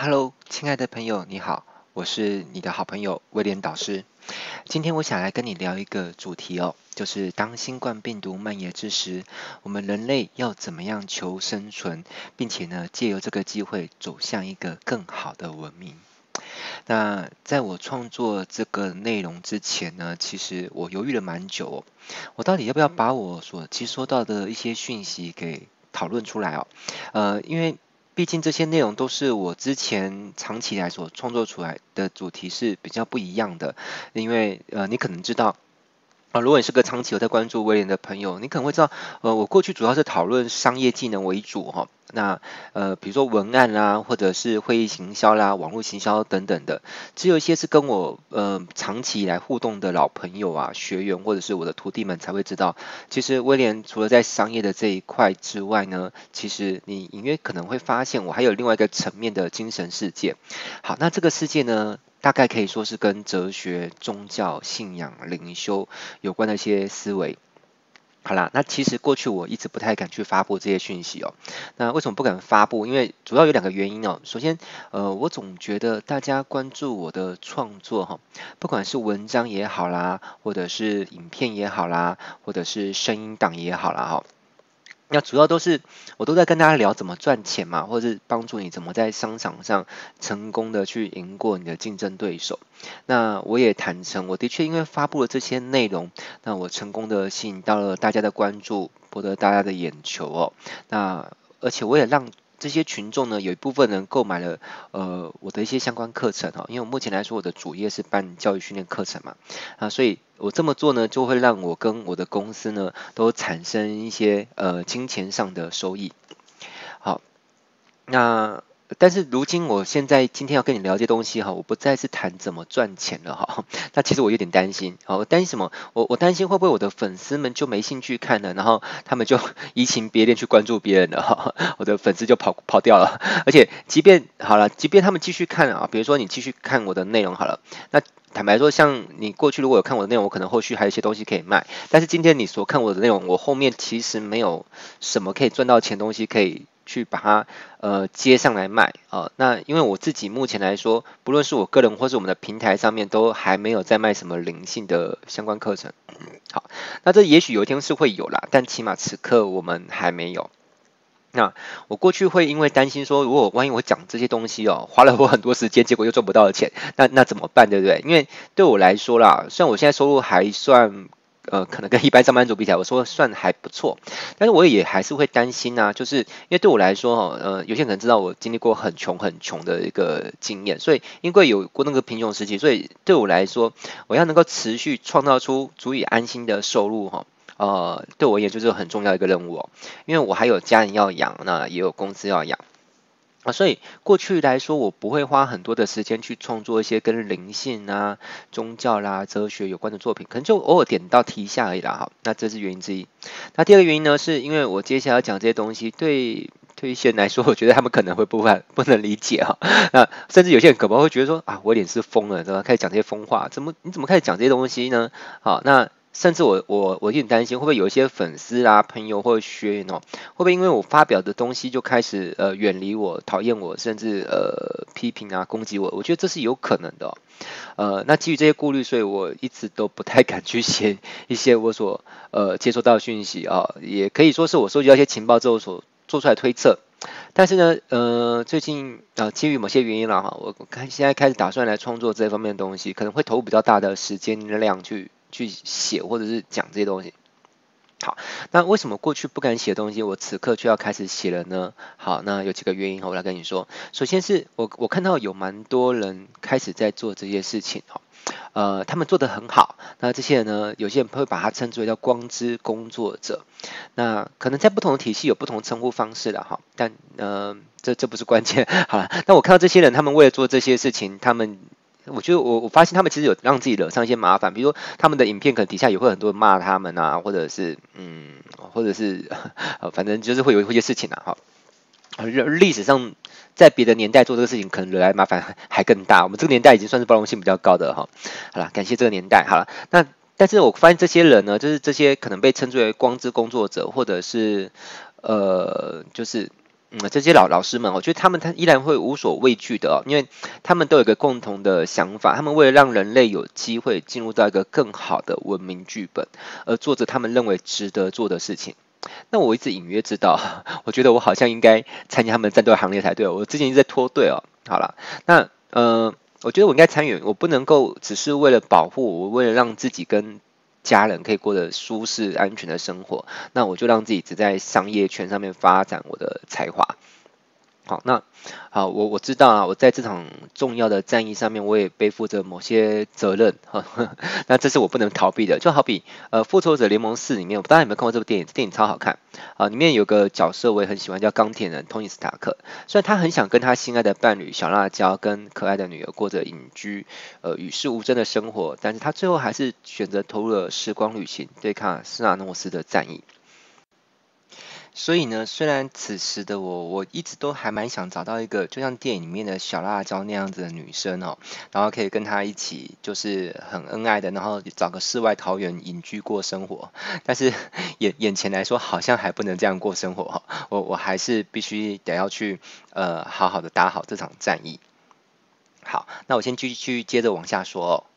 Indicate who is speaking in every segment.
Speaker 1: Hello，亲爱的朋友，你好，我是你的好朋友威廉导师。今天我想来跟你聊一个主题哦，就是当新冠病毒蔓延之时，我们人类要怎么样求生存，并且呢，借由这个机会走向一个更好的文明。那在我创作这个内容之前呢，其实我犹豫了蛮久哦，我到底要不要把我所接收到的一些讯息给讨论出来哦？呃，因为。毕竟这些内容都是我之前长期来所创作出来的主题是比较不一样的，因为呃，你可能知道。啊，如果你是个长期有在关注威廉的朋友，你可能会知道，呃，我过去主要是讨论商业技能为主哈。那呃，比如说文案啦，或者是会议行销啦、网络行销等等的，只有一些是跟我呃长期以来互动的老朋友啊、学员或者是我的徒弟们才会知道。其实威廉除了在商业的这一块之外呢，其实你隐约可能会发现我还有另外一个层面的精神世界。好，那这个世界呢，大概可以说是跟哲学、宗教、信仰、灵修有关的一些思维。好啦，那其实过去我一直不太敢去发布这些讯息哦。那为什么不敢发布？因为主要有两个原因哦。首先，呃，我总觉得大家关注我的创作哈，不管是文章也好啦，或者是影片也好啦，或者是声音档也好啦哈。那主要都是我都在跟大家聊怎么赚钱嘛，或者是帮助你怎么在商场上成功的去赢过你的竞争对手。那我也坦诚，我的确因为发布了这些内容，那我成功的吸引到了大家的关注，博得大家的眼球哦。那而且我也让。这些群众呢，有一部分人购买了呃我的一些相关课程哈，因为我目前来说我的主业是办教育训练课程嘛，啊，所以我这么做呢，就会让我跟我的公司呢都产生一些呃金钱上的收益。好，那。但是如今，我现在今天要跟你聊这些东西哈，我不再是谈怎么赚钱了哈。那其实我有点担心，好，我担心什么？我我担心会不会我的粉丝们就没兴趣看了，然后他们就移情别恋去关注别人了哈，我的粉丝就跑跑掉了。而且，即便好了，即便他们继续看啊，比如说你继续看我的内容好了，那坦白说，像你过去如果有看我的内容，我可能后续还有一些东西可以卖。但是今天你所看我的内容，我后面其实没有什么可以赚到钱东西可以。去把它呃接上来卖啊、那因为我自己目前来说，不论是我个人或是我们的平台上面，都还没有在卖什么灵性的相关课程。好，那这也许有一天是会有啦，但起码此刻我们还没有。那我过去会因为担心说，如果万一我讲这些东西哦，花了我很多时间，结果又赚不到钱，那那怎么办，对不对？因为对我来说啦，虽然我现在收入还算。呃，可能跟一般上班族比起来，我说算还不错，但是我也还是会担心、啊，就是因为对我来说哈，呃，有些人可能知道我经历过很穷很穷的一个经验，所以因为有过那个贫穷时期，所以对我来说，我要能够持续创造出足以安心的收入哈，呃，对我而言就是很重要一个任务哦，因为我还有家人要养，那也有公司要养。啊，所以过去来说，我不会花很多的时间去创作一些跟灵性啊、宗教啦、哲学有关的作品，可能就偶尔点到题一下而已啦。哈，那这是原因之一。那第二个原因呢，是因为我接下来要讲这些东西，对对一些人来说，我觉得他们可能会不会不能理解哈。那甚至有些人可能会觉得说啊，我脸是疯了，对吧？开始讲这些疯话，怎么你怎么开始讲这些东西呢？好，那。甚至我我我有点担心，会不会有一些粉丝啊、朋友或者学员哦，会不会因为我发表的东西就开始呃远离我、讨厌我，甚至呃批评啊、攻击我？我觉得这是有可能的。呃，那基于这些顾虑，所以我一直都不太敢去写一些我所呃接收到的讯息啊，也可以说是我收集到一些情报之后所做出来推测。但是呢，呃，最近啊，基于某些原因了哈，我看现在开始打算来创作这方面的东西，可能会投入比较大的时间量去。去写或者是讲这些东西，好，那为什么过去不敢写东西，我此刻却要开始写了呢？好，那有几个原因，我来跟你说。首先是我我看到有蛮多人开始在做这些事情，哈，呃，他们做得很好。那这些人呢，有些人会把它称之为叫光之工作者。那可能在不同的体系有不同称呼方式的哈，但呃，这这不是关键。好了，那我看到这些人，他们为了做这些事情，他们。我觉得我我发现他们其实有让自己惹上一些麻烦，比如说他们的影片可能底下也会很多人骂他们啊，或者是嗯，或者是，反正就是会有一些事情啊，哈。历史上在别的年代做这个事情，可能惹来麻烦还更大。我们这个年代已经算是包容性比较高的哈。好了，感谢这个年代。好了，那但是我发现这些人呢，就是这些可能被称之为光之工作者，或者是呃，就是嗯，这些老老师们，我觉得他们他依然会无所畏惧的哦，因为他们都有一个共同的想法，他们为了让人类有机会进入到一个更好的文明剧本，而做着他们认为值得做的事情。那我一直隐约知道，我觉得我好像应该参加他们战斗行列才对。我之前一直在脱队哦。好了，那呃，我觉得我应该参与，我不能够只是为了保护我，为了让自己跟家人可以过得舒适、安全的生活，那我就让自己只在商业圈上面发展我的才华。好，那好，我我知道啊，我在这场重要的战役上面，我也背负着某些责任，呵呵，那这是我不能逃避的。就好比呃，《复仇者联盟四》里面，我不知道有没有看过这部电影，这电影超好看啊，里面有个角色我也很喜欢，叫钢铁人托尼斯塔克。虽然他很想跟他心爱的伴侣小辣椒跟可爱的女儿过着隐居呃与世无争的生活，但是他最后还是选择投入了时光旅行，对抗斯拉诺斯的战役。所以呢，虽然此时的我，我一直都还蛮想找到一个，就像电影里面的小辣椒那样子的女生哦，然后可以跟她一起，就是很恩爱的，然后找个世外桃源隐居过生活。但是眼眼前来说，好像还不能这样过生活哈，我我还是必须得要去呃，好好的打好这场战役。好，那我先继续接着往下说哦。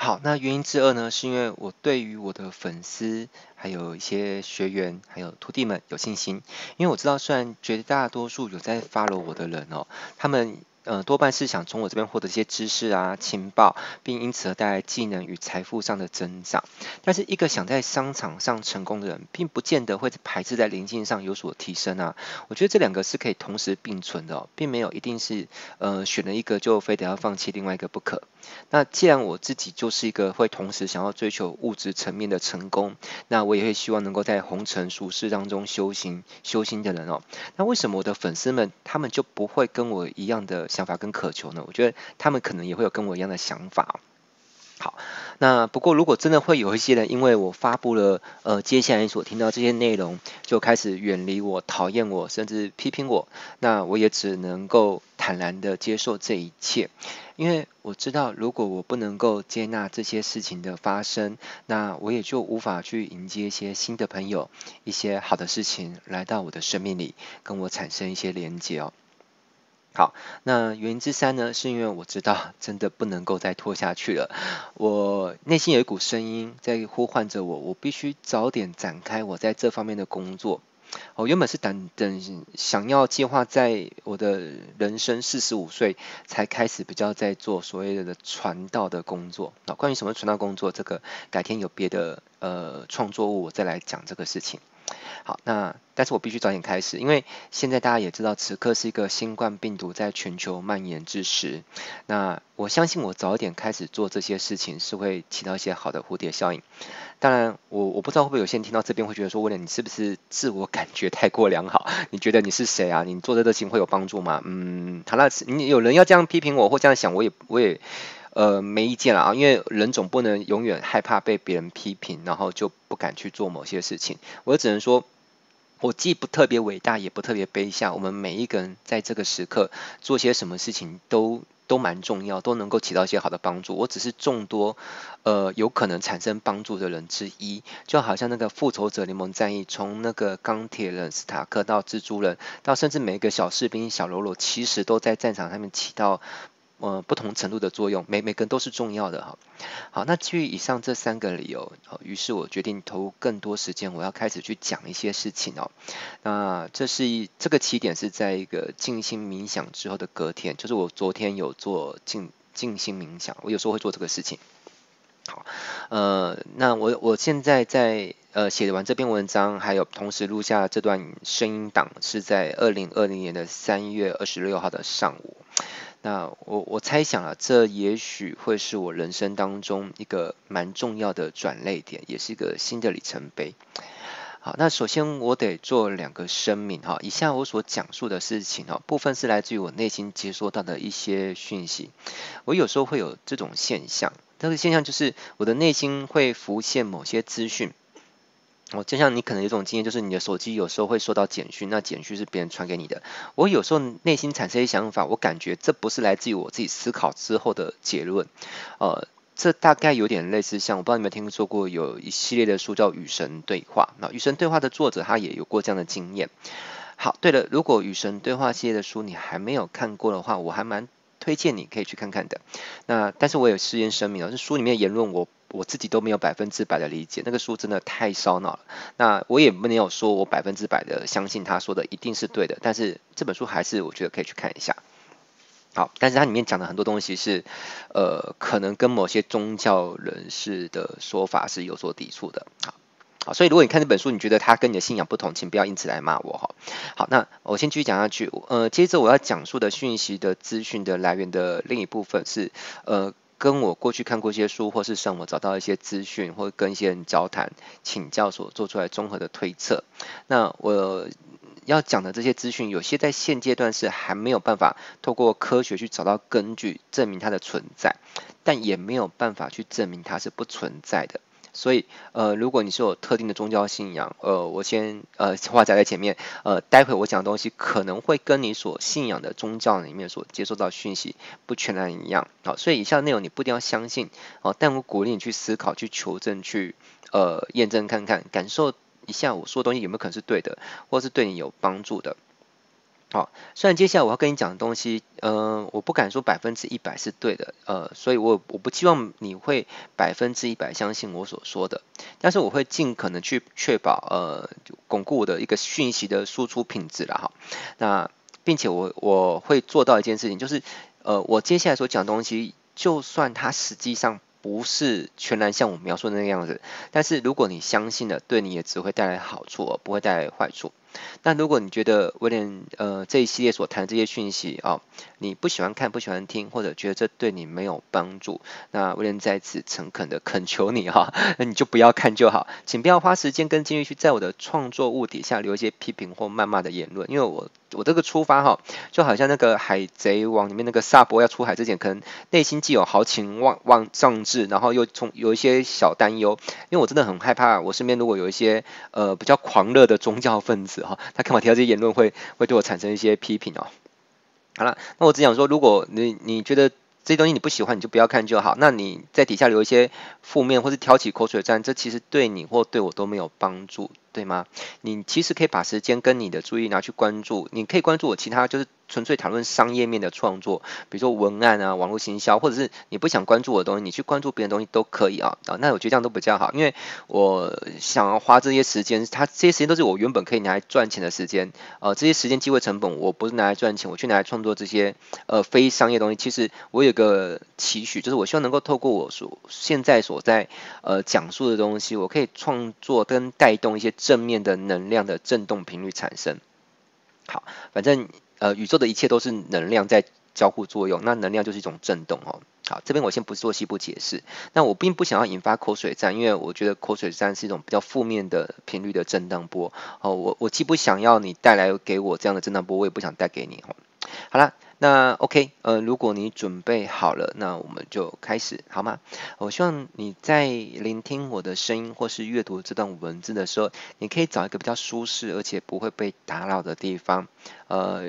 Speaker 1: 好，那原因之二呢，是因为我对于我的粉丝，还有一些学员，还有徒弟们有信心，因为我知道，虽然绝大多数有在 follow 我的人哦，他们。呃，多半是想从我这边获得一些知识啊、情报，并因此而带来技能与财富上的增长。但是，一个想在商场上成功的人，并不见得会排斥在灵性上有所提升啊。我觉得这两个是可以同时并存的，并没有一定是呃选了一个就非得要放弃另外一个不可。那既然我自己就是一个会同时想要追求物质层面的成功，那我也会希望能够在红尘俗世当中修行修心的人哦。那为什么我的粉丝们他们就不会跟我一样的？想法跟渴求呢？我觉得他们可能也会有跟我一样的想法。好，那不过如果真的会有一些人，因为我发布了呃接下来所听到这些内容，就开始远离我、讨厌我，甚至批评我，那我也只能够坦然的接受这一切，因为我知道，如果我不能够接纳这些事情的发生，那我也就无法去迎接一些新的朋友、一些好的事情来到我的生命里，跟我产生一些连接哦。好，那原因之三呢，是因为我知道 真的不能够再拖下去了。我内心有一股声音在呼唤着我，我必须早点展开我在这方面的工作。我原本是等等想要计划在我的人生四十五岁才开始比较在做所谓的传道的工作。那关于什么传道工作，这个改天有别的呃创作物我再来讲这个事情。好，那但是我必须早点开始，因为现在大家也知道，此刻是一个新冠病毒在全球蔓延之时。那我相信我早点开始做这些事情，是会起到一些好的蝴蝶效应。当然，我我不知道会不会有些人听到这边会觉得说，威廉，你是不是自我感觉太过良好？你觉得你是谁啊？你做这个事情会有帮助吗？嗯，好了，你有人要这样批评我或这样想，我也我也。呃，没意见了啊，因为人总不能永远害怕被别人批评，然后就不敢去做某些事情。我只能说，我既不特别伟大，也不特别卑下。我们每一个人在这个时刻做些什么事情都都蛮重要，都能够起到一些好的帮助。我只是众多呃有可能产生帮助的人之一，就好像那个复仇者联盟战役，从那个钢铁人斯塔克到蜘蛛人，到甚至每一个小士兵小喽啰，其实都在战场上面起到。呃，不同程度的作用，每每个都是重要的哈。好，那基于以上这三个理由，于是我决定投入更多时间，我要开始去讲一些事情哦。那这是一这个起点是在一个静心冥想之后的隔天，就是我昨天有做静静心冥想，我有时候会做这个事情。好，呃，那我我现在在呃写完这篇文章，还有同时录下这段声音档，是在二零二零年的三月二十六号的上午。那我我猜想啊，这也许会是我人生当中一个蛮重要的转捩点，也是一个新的里程碑。好，那首先我得做两个声明哈，以下我所讲述的事情哈，部分是来自于我内心接收到的一些讯息。我有时候会有这种现象，这个现象就是我的内心会浮现某些资讯。哦，就像你可能有种经验，就是你的手机有时候会收到简讯，那简讯是别人传给你的。我有时候内心产生一些想法，我感觉这不是来自于我自己思考之后的结论。呃，这大概有点类似像，我不知道你有没有听说过有一系列的书叫《与神对话》。那《与神对话》的作者他也有过这样的经验。好，对了，如果与神对话系列的书你还没有看过的话，我还蛮推荐你可以去看看的。那但是我有事先声明啊，这书里面的言论我我自己都没有百分之百的理解，那个书真的太烧脑了。那我也没有说我百分之百的相信他说的一定是对的，但是这本书还是我觉得可以去看一下。好，但是它里面讲的很多东西是，呃，可能跟某些宗教人士的说法是有所抵触的。好，所以如果你看这本书，你觉得它跟你的信仰不同，请不要因此来骂我哈。好，那我先继续讲下去。呃，接着我要讲述的讯息的资讯的来源的另一部分是，呃，跟我过去看过一些书，或是上网找到一些资讯，或跟一些人交谈请教所做出来综合的推测。那我。要讲的这些资讯，有些在现阶段是还没有办法透过科学去找到根据证明它的存在，但也没有办法去证明它是不存在的。所以，呃，如果你是有特定的宗教信仰，呃，我先呃话讲在前面，呃，待会我讲的东西可能会跟你所信仰的宗教里面所接受到讯息不全然一样，好，所以以下内容你不一定要相信，哦，但我鼓励你去思考、去求证、去呃验证看看，感受。一下我说的东西有没有可能是对的，或是对你有帮助的？好，虽然接下来我要跟你讲的东西，嗯、呃，我不敢说百分之一百是对的，呃，所以我我不希望你会百分之一百相信我所说的，但是我会尽可能去确保，呃，巩固我的一个讯息的输出品质了哈。那并且我我会做到一件事情，就是，呃，我接下来所讲的东西，就算它实际上。不是全然像我描述的那个样子，但是如果你相信了，对你也只会带来好处，而不会带来坏处。那如果你觉得威廉呃这一系列所谈这些讯息啊、你不喜欢看、不喜欢听，或者觉得这对你没有帮助，那威廉在此诚恳的恳求你哈，那 你就不要看就好，请不要花时间跟精力去在我的创作物底下留一些批评或谩骂的言论，因为我我这个出发哈，就好像那个海贼王里面那个萨博要出海之前，可能内心既有豪情万万壮志，然后又从有一些小担忧，因为我真的很害怕，我身边如果有一些呃比较狂热的宗教分子哈。他看我提到这些言论会会对我产生一些批评哦。好了，那我只想说，如果你你觉得这些东西你不喜欢，你就不要看就好。那你在底下留一些负面或是挑起口水战，这其实对你或对我都没有帮助，对吗？你其实可以把时间跟你的注意拿去关注，你可以关注我其他就是。纯粹讨论商业面的创作，比如说文案啊、网络行销，或者是你不想关注我的东西，你去关注别人的东西都可以啊啊。那我觉得这样都比较好，因为我想要花这些时间，它这些时间都是我原本可以拿来赚钱的时间，呃，这些时间机会成本我不是拿来赚钱，我去拿来创作这些呃非商业东西。其实我有个期许，就是我希望能够透过我所现在所在呃讲述的东西，我可以创作跟带动一些正面的能量的震动频率产生。好，反正。呃，宇宙的一切都是能量在交互作用，那能量就是一种震动哦。好，这边我先不做细部解释。那我并不想要引发口水战，因为我觉得口水战是一种比较负面的频率的震荡波。哦，我我既不想要你带来给我这样的震荡波，我也不想带给你哦。好了。那 OK，呃，如果你准备好了，那我们就开始，好吗？我希望你在聆听我的声音或是阅读这段文字的时候，你可以找一个比较舒适而且不会被打扰的地方。呃，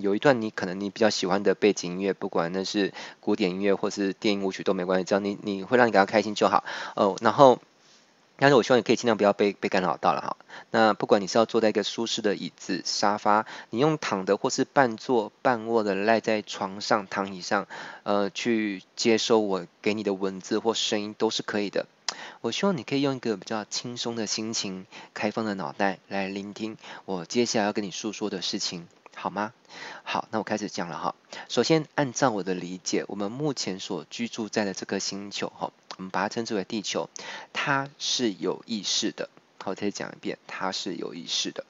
Speaker 1: 有一段你可能你比较喜欢的背景音乐，不管那是古典音乐或是电影舞曲都没关系，只要你你会让你感到开心就好。哦、呃，然后。但是我希望你可以尽量不要被被干扰到了哈。那不管你是要坐在一个舒适的椅子、沙发，你用躺的或是半坐半卧的赖在床上、躺椅上，呃，去接收我给你的文字或声音都是可以的。我希望你可以用一个比较轻松的心情、开放的脑袋来聆听我接下来要跟你诉说的事情，好吗？好，那我开始讲了哈。首先，按照我的理解，我们目前所居住在的这个星球哈。我们把它称之为地球，它是有意识的。好，再讲一遍，它是有意识的。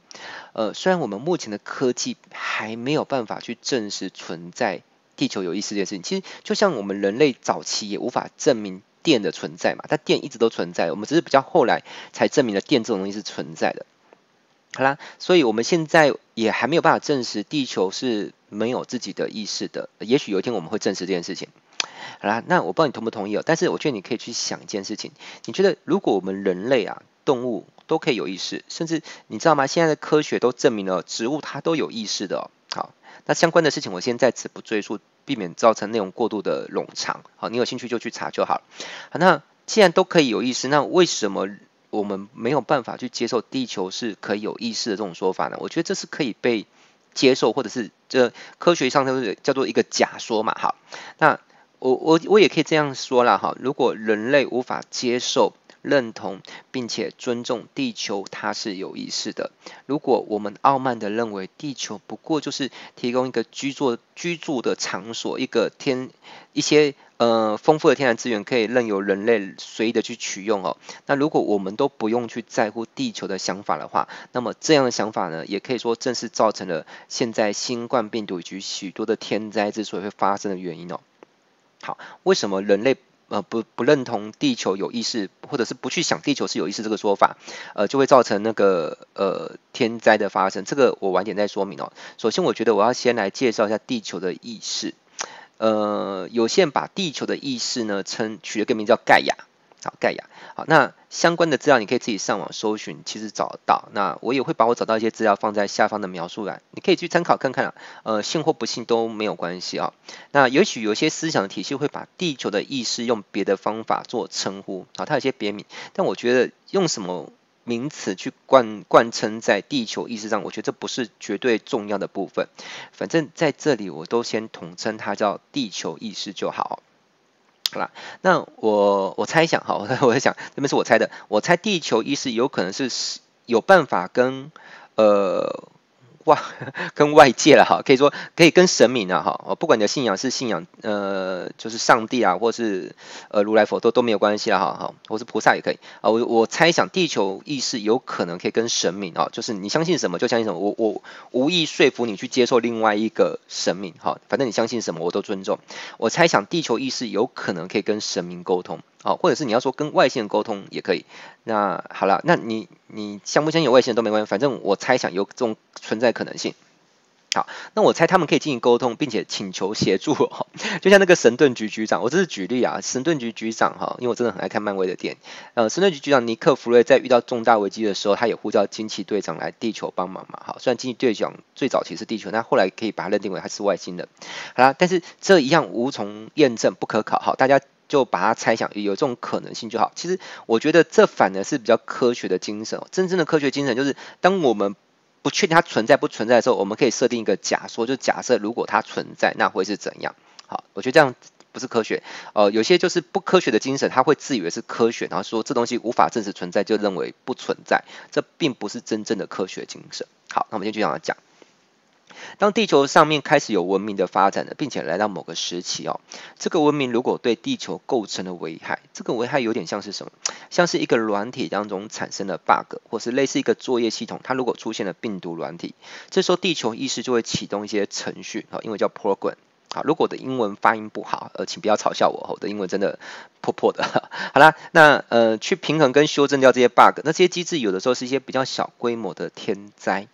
Speaker 1: 呃，虽然我们目前的科技还没有办法去证实存在地球有意识这件事情，其实就像我们人类早期也无法证明电的存在嘛，但电一直都存在，我们只是比较后来才证明了电这种东西是存在的。好啦，所以我们现在也还没有办法证实地球是没有自己的意识的。也许有一天我们会证实这件事情。好啦，那我不知道你同不同意哦，但是我觉得你可以去想一件事情，你觉得如果我们人类啊、动物都可以有意识，甚至你知道吗？现在的科学都证明了植物它都有意识的哦。好，那相关的事情我先在此不赘述，避免造成内容过度的冗长。好，你有兴趣就去查就好。好，那既然都可以有意识，那为什么我们没有办法去接受地球是可以有意识的这种说法呢？我觉得这是可以被接受，或者是这科学上就是叫做一个假说嘛。好，那我我我也可以这样说啦。哈，如果人类无法接受。认同并且尊重地球，它是有意识的。如果我们傲慢地认为地球不过就是提供一个居住居住的场所，一个天一些呃丰富的天然资源可以任由人类随意的去取用哦，那如果我们都不用去在乎地球的想法的话，那么这样的想法呢，也可以说正是造成了现在新冠病毒以及许多的天灾之所以会发生的原因哦。好，为什么人类？呃，不不认同地球有意识，或者是不去想地球是有意识这个说法，呃，就会造成那个呃天灾的发生。这个我晚点再说明哦。首先，我觉得我要先来介绍一下地球的意识。呃，有些人把地球的意识呢称取了个名叫盖亚。好，盖亚。好，那相关的资料你可以自己上网搜寻，其实找到。那我也会把我找到一些资料放在下方的描述栏，你可以去参考看看啊。呃，信或不信都没有关系啊。那也许有些思想体系会把地球的意识用别的方法做称呼啊，它有些别名，但我觉得用什么名词去贯贯称在地球意识上，我觉得这不是绝对重要的部分。反正在这里我都先统称它叫地球意识就好。好啦，那我我猜想哈，我 我在想，这边是我猜的，我猜地球意识有可能是有办法跟呃。哇，跟外界了哈，可以说可以跟神明啊哈，不管你的信仰是信仰呃，就是上帝啊，或是呃如来佛都都没有关系了哈哈，或是菩萨也可以啊。我我猜想地球意识有可能可以跟神明啊，就是你相信什么就相信什么，我我无意说服你去接受另外一个神明哈，反正你相信什么我都尊重。我猜想地球意识有可能可以跟神明沟通。好，或者是你要说跟外星人沟通也可以。那好了，那你你相不相信有外星人都没关系，反正我猜想有这种存在可能性。好，那我猜他们可以进行沟通，并且请求协助哈，就像那个神盾局局长，我这是举例啊，神盾局局长哈，因为我真的很爱看漫威的电影。呃，神盾局局长尼克弗瑞在遇到重大危机的时候，他也呼叫惊奇队长来地球帮忙嘛。好，虽然惊奇队长最早其实是地球，但后来可以把他认定为他是外星人。好啦，但是这一样无从验证，不可考。好，大家。就把它猜想有这种可能性就好。其实我觉得这反而是比较科学的精神。真正的科学精神就是，当我们不确定它存在不存在的时候，我们可以设定一个假说，就假设如果它存在，那会是怎样？好，我觉得这样不是科学。呃，有些就是不科学的精神，他会自以为是科学，然后说这东西无法证实存在，就认为不存在。这并不是真正的科学精神。好，那我们今天就这样讲。当地球上面开始有文明的发展了，并且来到某个时期哦，这个文明如果对地球构成了危害，这个危害有点像是什么？像是一个软体当中产生了 bug，或是类似一个作业系统，它如果出现了病毒软体，这时候地球意识就会启动一些程序，因为叫 program。好，如果我的英文发音不好，呃，请不要嘲笑我，我的英文真的破破的。好啦，那呃，去平衡跟修正掉这些 bug，那这些机制有的时候是一些比较小规模的天灾。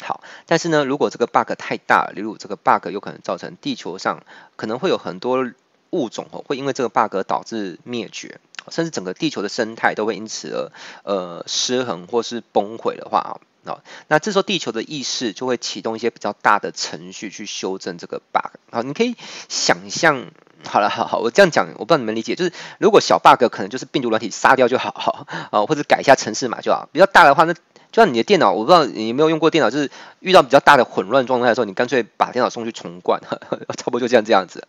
Speaker 1: 好，但是呢，如果这个 bug 太大了，例如这个 bug 有可能造成地球上可能会有很多物种哦，会因为这个 bug 导致灭绝，甚至整个地球的生态都会因此而呃失衡或是崩毁的话啊，那那这时候地球的意识就会启动一些比较大的程序去修正这个 bug。好，你可以想象，好了，好好，我这样讲，我不知道你们理解，就是如果小 bug 可能就是病毒软体杀掉就好，好啊，或者改一下程式码就好，比较大的话那。就像你的电脑，我不知道你有没有用过电脑，就是遇到比较大的混乱状态的时候，你干脆把电脑送去重灌，呵 呵差不多就这样这样子。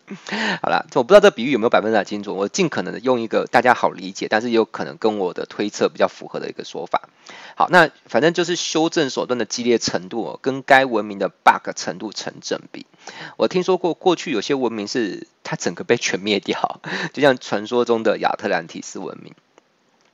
Speaker 1: 好了，我不知道这比喻有没有百分之百精准，我尽可能的用一个大家好理解，但是也有可能跟我的推测比较符合的一个说法。好，那反正就是修正手段的激烈程度哦，跟该文明的 bug 程度成正比。我听说过过去有些文明是它整个被全灭掉，就像传说中的亚特兰蒂斯文明。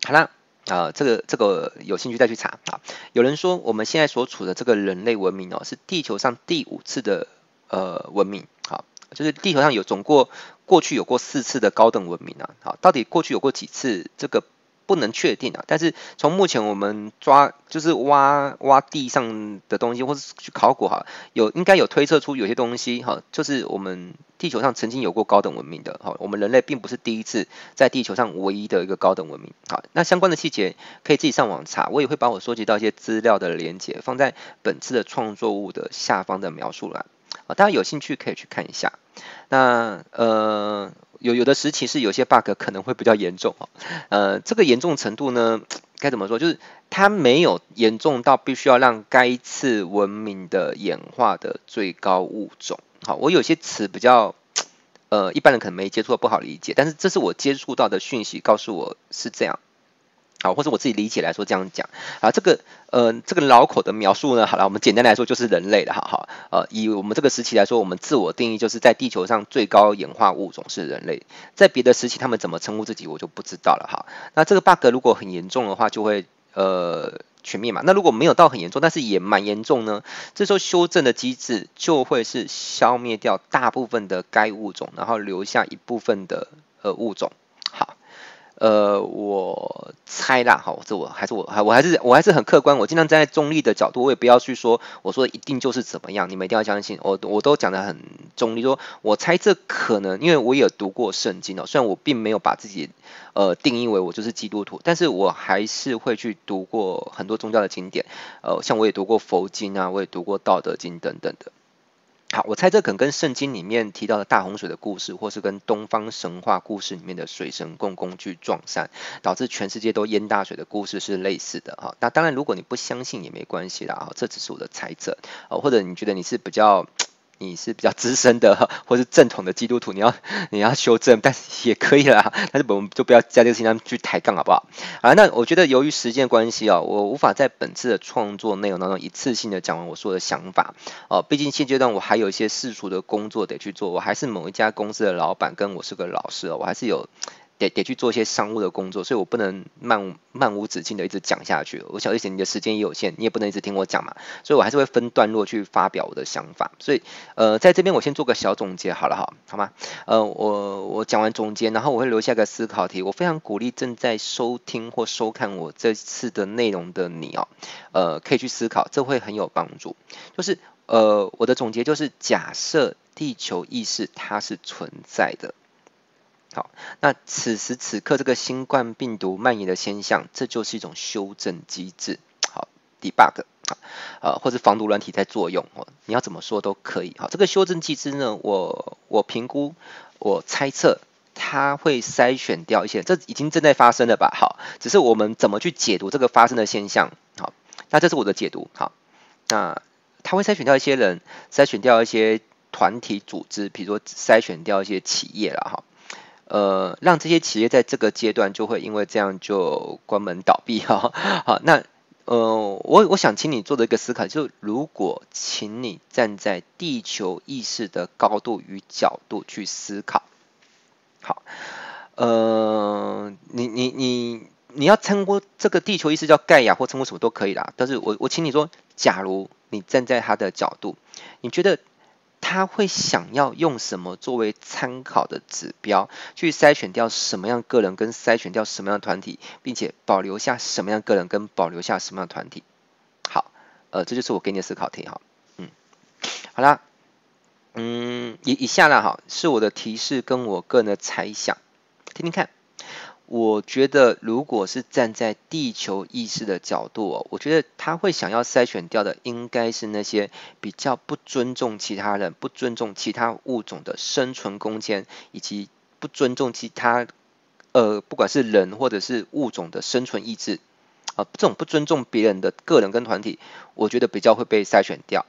Speaker 1: 好了。啊、这个这个有兴趣再去查啊。有人说我们现在所处的这个人类文明哦，是地球上第五次的呃文明，好，就是地球上有总过过去有过四次的高等文明啊，好，到底过去有过几次这个？不能确定啊，但是从目前我们抓就是挖挖地上的东西，或是去考古哈，有应该有推测出有些东西哈，就是我们地球上曾经有过高等文明的哈，我们人类并不是第一次在地球上唯一的一个高等文明。好，那相关的细节可以自己上网查，我也会把我收集到一些资料的连接放在本次的创作物的下方的描述栏啊，大家有兴趣可以去看一下。那呃。有有的时期是有些 bug 可能会比较严重哦，呃，这个严重程度呢，该怎么说？就是它没有严重到必须要让该次文明的演化的最高物种。好，我有些词比较，呃，一般人可能没接触，不好理解。但是这是我接触到的讯息，告诉我是这样。好，或者我自己理解来说这样讲。啊，这个，呃，这个老口的描述呢，好了，我们简单来说就是人类的，哈哈。呃，以我们这个时期来说，我们自我定义就是在地球上最高演化物种是人类。在别的时期，他们怎么称呼自己，我就不知道了。哈，那这个 bug 如果很严重的话，就会呃全灭嘛。那如果没有到很严重，但是也蛮严重呢，这时候修正的机制就会是消灭掉大部分的该物种，然后留下一部分的呃物种。呃，我猜啦，好，这我还是我还我还是我还是很客观，我尽量站在中立的角度，我也不要去说我说一定就是怎么样，你们一定要相信我，我都讲得很中立，说我猜这可能，因为我也读过圣经哦，虽然我并没有把自己呃定义为我就是基督徒，但是我还是会去读过很多宗教的经典，呃，像我也读过佛经啊，我也读过道德经等等的。好，我猜这可能跟圣经里面提到的大洪水的故事，或是跟东方神话故事里面的水神共工去撞山，导致全世界都淹大水的故事是类似的哈。那当然，如果你不相信也没关系啦，这只是我的猜测哦，或者你觉得你是比较。你是比较资深的，或是正统的基督徒，你要 你要修正，但是也可以啦。但是我们就不要在这个事情上去抬杠，好不好？啊，那我觉得由于时间关系啊，我无法在本次的创作内容当中一次性的讲完我说的想法哦。毕竟现阶段我还有一些世俗的工作得去做，我还是某一家公司的老板，跟我是个老师哦，我还是有。得得去做一些商务的工作，所以我不能漫漫无止境的一直讲下去。我晓得你的时间也有限，你也不能一直听我讲嘛，所以我还是会分段落去发表我的想法。所以呃，在这边我先做个小总结好了哈，好吗？呃，我我讲完总结，然后我会留下个思考题。我非常鼓励正在收听或收看我这次的内容的你哦，呃，可以去思考，这会很有帮助。就是呃，我的总结就是假设地球意识它是存在的。好，那此时此刻这个新冠病毒蔓延的现象，这就是一种修正机制。好，debug，呃，或者防毒软体在作用哦，你要怎么说都可以。好，这个修正机制呢，我我评估，我猜测它会筛选掉一些，这已经正在发生了吧？好，只是我们怎么去解读这个发生的现象？好，那这是我的解读。好，那它会筛选掉一些人，筛选掉一些团体组织，比如说筛选掉一些企业了哈。呃，让这些企业在这个阶段就会因为这样就关门倒闭哈。好，那呃，我我想请你做的一个思考，就是如果请你站在地球意识的高度与角度去思考，好，呃，你你你你要称呼这个地球意识叫盖亚或称呼什么都可以啦。但是我我请你说，假如你站在他的角度，你觉得？他会想要用什么作为参考的指标，去筛选掉什么样个人，跟筛选掉什么样团体，并且保留下什么样个人，跟保留下什么样团体？好，呃，这就是我给你的思考题哈。嗯，好啦，嗯，以以下啦，哈，是我的提示跟我个人的猜想，听听看。我觉得，如果是站在地球意识的角度哦，我觉得他会想要筛选掉的，应该是那些比较不尊重其他人、不尊重其他物种的生存空间，以及不尊重其他呃，不管是人或者是物种的生存意志啊，这种不尊重别人的个人跟团体，我觉得比较会被筛选掉。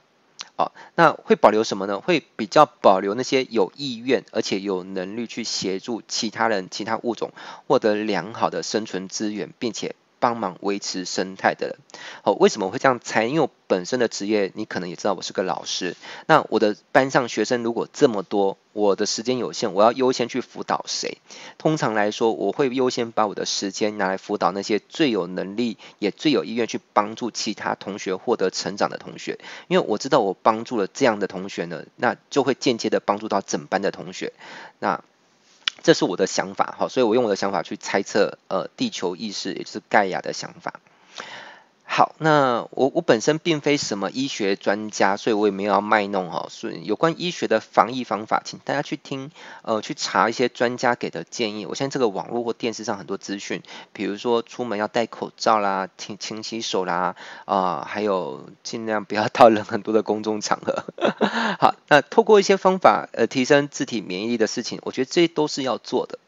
Speaker 1: 好，那会保留什么呢？会比较保留那些有意愿而且有能力去协助其他人、其他物种获得良好的生存资源，并且。帮忙维持生态的人，好，为什么会这样猜？因为我本身的职业，你可能也知道，我是个老师。那我的班上学生如果这么多，我的时间有限，我要优先去辅导谁？通常来说，我会优先把我的时间拿来辅导那些最有能力也最有意愿去帮助其他同学获得成长的同学，因为我知道我帮助了这样的同学呢，那就会间接的帮助到整班的同学。那这是我的想法，哈，所以我用我的想法去猜测，呃，地球意识，也就是盖亚的想法。好，那我我本身并非什么医学专家，所以我也没有要卖弄哈。所以有关医学的防疫方法，请大家去听，呃，去查一些专家给的建议。我现在这个网络或电视上很多资讯，比如说出门要戴口罩啦，勤勤洗手啦，啊、还有尽量不要到人很多的公众场合。好，那透过一些方法，呃，提升自体免疫力的事情，我觉得这些都是要做的。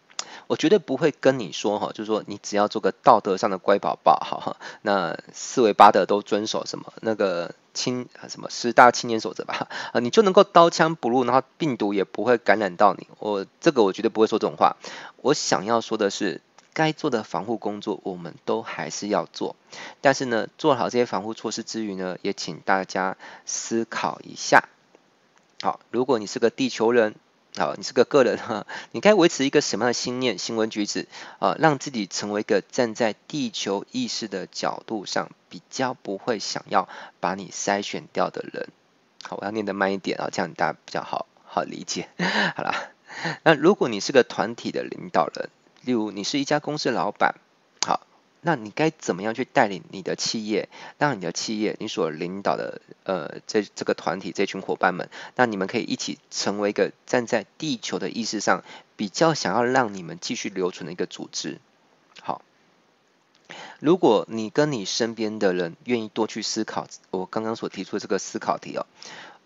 Speaker 1: 我绝对不会跟你说哈，就是说你只要做个道德上的乖宝宝，哈，那四维八德都遵守什么那个青什么十大青年守则吧，啊，你就能够刀枪不入，然后病毒也不会感染到你。我这个我绝对不会说这种话。我想要说的是，该做的防护工作我们都还是要做，但是呢，做好这些防护措施之余呢，也请大家思考一下。好，如果你是个地球人，好，你是个个人哈，你该维持一个什么样的心念、行为举止啊，让自己成为一个站在地球意识的角度上，比较不会想要把你筛选掉的人。好，我要念得慢一点啊，这样大家比较好好理解。好啦，那如果你是个团体的领导人，例如你是一家公司老板。好那你该怎么样去带领你的企业，让你的企业你所领导的呃这这个团体这群伙伴们，那你们可以一起成为一个站在地球的意识上比较想要让你们继续留存的一个组织。好，如果你跟你身边的人愿意多去思考我刚刚所提出的这个思考题哦，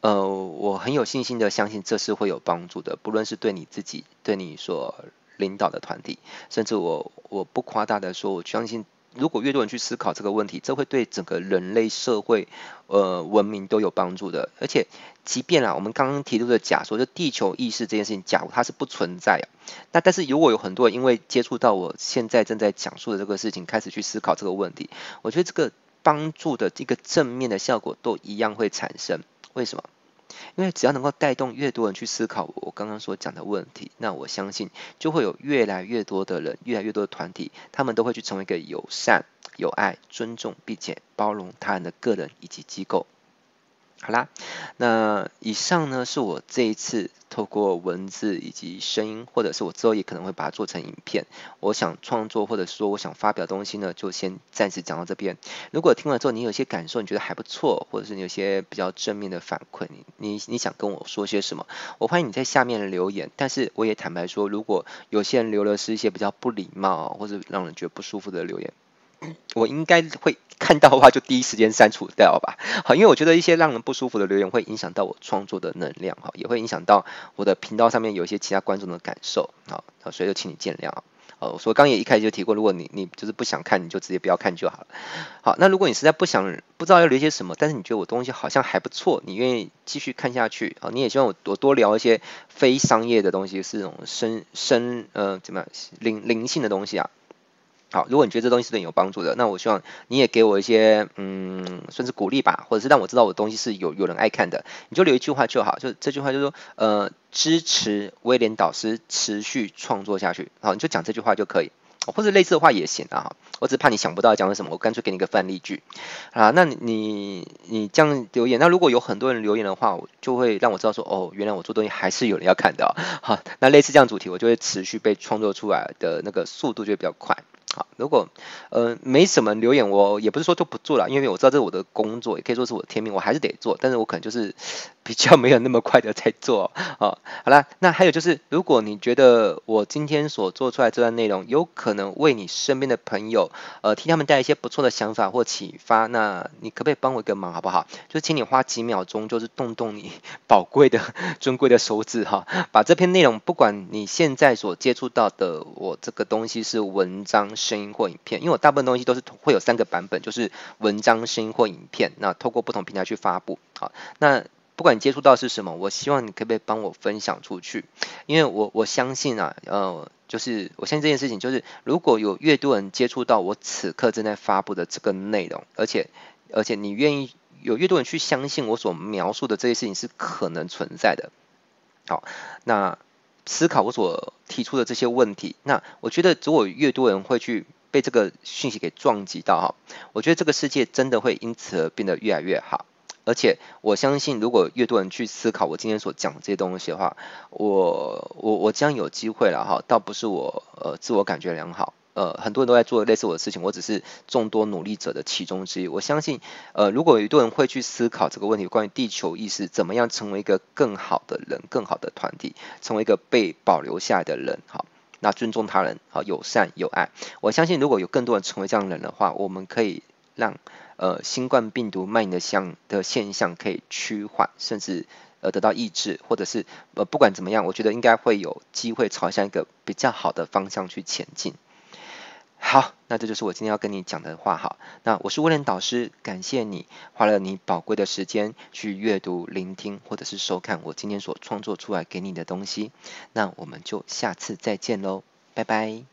Speaker 1: 呃，我很有信心的相信这是会有帮助的，不论是对你自己，对你所。领导的团体，甚至我我不夸大的说，我相信如果越多人去思考这个问题，这会对整个人类社会呃文明都有帮助的。而且，即便啊，我们刚刚提出的假说，就地球意识这件事情，假如它是不存在啊，那但是如果有很多人因为接触到我现在正在讲述的这个事情，开始去思考这个问题，我觉得这个帮助的这个正面的效果都一样会产生。为什么？因为只要能够带动越多人去思考我刚刚所讲的问题，那我相信就会有越来越多的人，越来越多的团体，他们都会去成为一个友善、有爱、尊重并且包容他人的个人以及机构。好啦，那以上呢是我这一次透过文字以及声音，或者是我之后也可能会把它做成影片。我想创作或者说我想发表的东西呢，就先暂时讲到这边。如果听了之后你有些感受，你觉得还不错，或者是你有些比较正面的反馈，你你你想跟我说些什么，我欢迎你在下面留言。但是我也坦白说，如果有些人留的是一些比较不礼貌或者让人觉得不舒服的留言，我应该会。看到的话就第一时间删除掉吧，好，因为我觉得一些让人不舒服的留言会影响到我创作的能量，哈，也会影响到我的频道上面有一些其他观众的感受，好，所以就请你见谅啊，哦，所以刚也一开始就提过，如果你你就是不想看，你就直接不要看就好了，好，那如果你实在不想不知道要留些什么，但是你觉得我东西好像还不错，你愿意继续看下去，好，你也希望我多多聊一些非商业的东西，是种深深呃怎么样灵灵性的东西啊。好，如果你觉得这东西是对你有帮助的，那我希望你也给我一些，嗯，算是鼓励吧，或者是让我知道我的东西是有有人爱看的，你就留一句话就好，就这句话就是说，呃，支持威廉导师持续创作下去，好，你就讲这句话就可以，或者类似的话也行啊，我只怕你想不到讲的什么，我干脆给你个范例句，啊，那你你你这样留言，那如果有很多人留言的话，我就会让我知道说，哦，原来我做东西还是有人要看的，好，那类似这样主题，我就会持续被创作出来的那个速度就会比较快。好，如果呃没什么留言，我也不是说就不做了，因为我知道这是我的工作，也可以说是我的天命，我还是得做，但是我可能就是比较没有那么快的在做。好，好啦，那还有就是，如果你觉得我今天所做出来这段内容有可能为你身边的朋友，呃，替他们带来一些不错的想法或启发，那你可不可以帮我一个忙，好不好？就请你花几秒钟，就是动动你宝贵的、尊贵的手指哈，把这篇内容，不管你现在所接触到的我这个东西是文章。声音或影片，因为我大部分东西都是会有三个版本，就是文章、声音或影片。那透过不同平台去发布，好，那不管你接触到是什么，我希望你可不可以帮我分享出去？因为我我相信啊，呃，就是我相信这件事情，就是如果有越多人接触到我此刻正在发布的这个内容，而且而且你愿意有越多人去相信我所描述的这些事情是可能存在的，好，那。思考我所提出的这些问题，那我觉得如果越多人会去被这个讯息给撞击到哈，我觉得这个世界真的会因此而变得越来越好。而且我相信，如果越多人去思考我今天所讲这些东西的话，我我我将有机会了哈，倒不是我呃自我感觉良好。呃，很多人都在做类似我的事情，我只是众多努力者的其中之一。我相信，呃，如果有一多人会去思考这个问题，关于地球意识，怎么样成为一个更好的人、更好的团体，成为一个被保留下来的人，好，那尊重他人，好，友善有爱。我相信，如果有更多人成为这样的人的话，我们可以让呃新冠病毒蔓延的像的现象可以趋缓，甚至呃得到抑制，或者是呃不管怎么样，我觉得应该会有机会朝向一个比较好的方向去前进。好，那这就是我今天要跟你讲的话。哈，那我是威廉导师，感谢你花了你宝贵的时间去阅读、聆听或者是收看我今天所创作出来给你的东西。那我们就下次再见喽，拜拜。